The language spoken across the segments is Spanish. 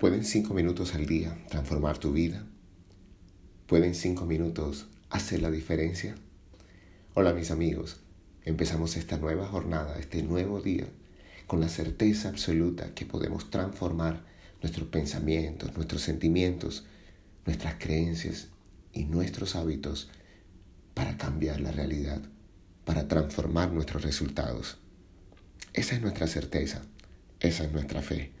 ¿Pueden cinco minutos al día transformar tu vida? ¿Pueden cinco minutos hacer la diferencia? Hola mis amigos, empezamos esta nueva jornada, este nuevo día, con la certeza absoluta que podemos transformar nuestros pensamientos, nuestros sentimientos, nuestras creencias y nuestros hábitos para cambiar la realidad, para transformar nuestros resultados. Esa es nuestra certeza, esa es nuestra fe.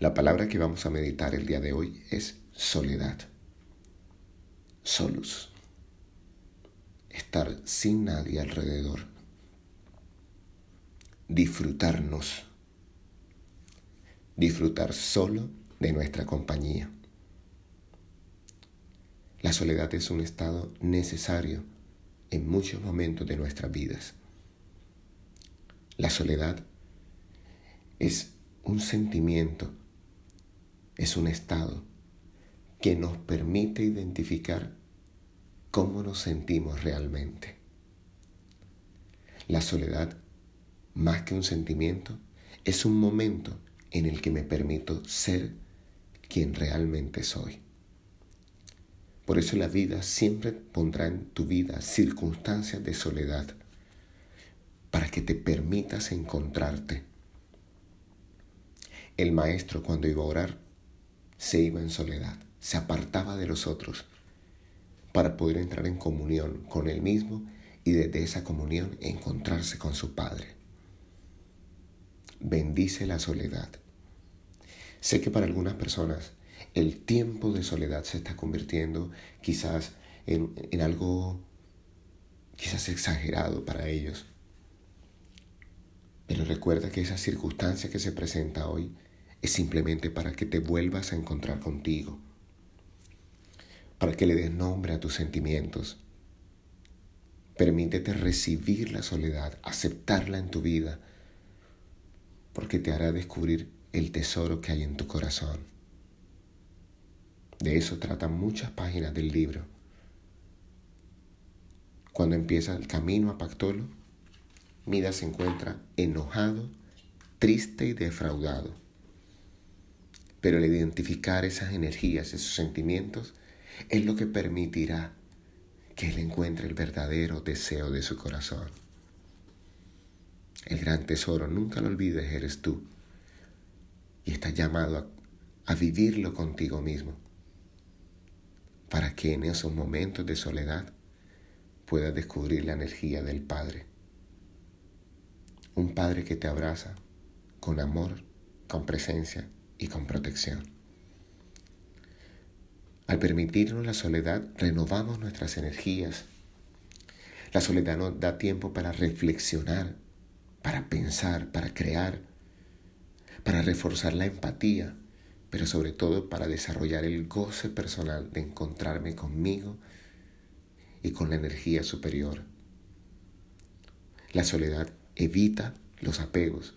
La palabra que vamos a meditar el día de hoy es soledad. Solus. Estar sin nadie alrededor. Disfrutarnos. Disfrutar solo de nuestra compañía. La soledad es un estado necesario en muchos momentos de nuestras vidas. La soledad es un sentimiento es un estado que nos permite identificar cómo nos sentimos realmente. La soledad, más que un sentimiento, es un momento en el que me permito ser quien realmente soy. Por eso la vida siempre pondrá en tu vida circunstancias de soledad para que te permitas encontrarte. El maestro cuando iba a orar se iba en soledad, se apartaba de los otros para poder entrar en comunión con él mismo y desde esa comunión encontrarse con su Padre. Bendice la soledad. Sé que para algunas personas el tiempo de soledad se está convirtiendo quizás en, en algo quizás exagerado para ellos. Pero recuerda que esa circunstancia que se presenta hoy es simplemente para que te vuelvas a encontrar contigo, para que le des nombre a tus sentimientos. Permítete recibir la soledad, aceptarla en tu vida, porque te hará descubrir el tesoro que hay en tu corazón. De eso tratan muchas páginas del libro. Cuando empieza el camino a Pactolo, Midas se encuentra enojado, triste y defraudado. Pero el identificar esas energías, esos sentimientos, es lo que permitirá que Él encuentre el verdadero deseo de su corazón. El gran tesoro, nunca lo olvides, eres tú. Y estás llamado a, a vivirlo contigo mismo, para que en esos momentos de soledad puedas descubrir la energía del Padre. Un Padre que te abraza con amor, con presencia y con protección. Al permitirnos la soledad, renovamos nuestras energías. La soledad nos da tiempo para reflexionar, para pensar, para crear, para reforzar la empatía, pero sobre todo para desarrollar el goce personal de encontrarme conmigo y con la energía superior. La soledad evita los apegos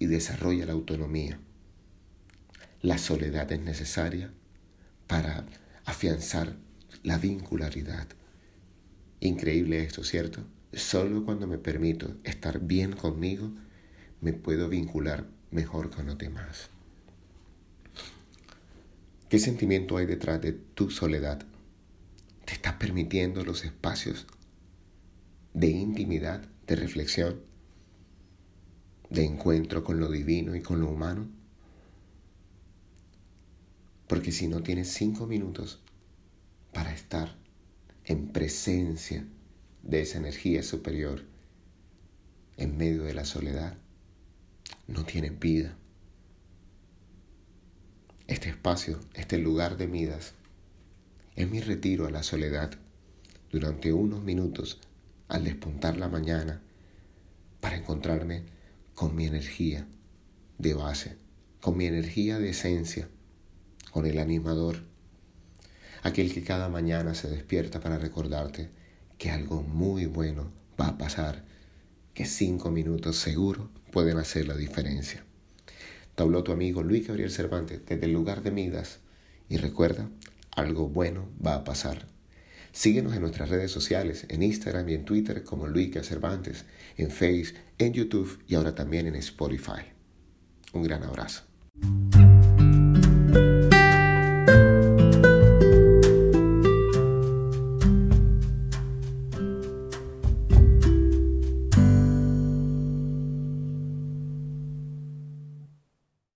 y desarrolla la autonomía. La soledad es necesaria para afianzar la vincularidad. Increíble esto, ¿cierto? Solo cuando me permito estar bien conmigo, me puedo vincular mejor con los demás. ¿Qué sentimiento hay detrás de tu soledad? ¿Te estás permitiendo los espacios de intimidad, de reflexión, de encuentro con lo divino y con lo humano? Porque si no tienes cinco minutos para estar en presencia de esa energía superior en medio de la soledad, no tienes vida. Este espacio, este lugar de Midas, es mi retiro a la soledad durante unos minutos al despuntar la mañana para encontrarme con mi energía de base, con mi energía de esencia con el animador, aquel que cada mañana se despierta para recordarte que algo muy bueno va a pasar, que cinco minutos seguro pueden hacer la diferencia. Te habló tu amigo Luis Gabriel Cervantes desde el lugar de Midas y recuerda, algo bueno va a pasar. Síguenos en nuestras redes sociales, en Instagram y en Twitter como Luis Cervantes, en Facebook, en YouTube y ahora también en Spotify. Un gran abrazo.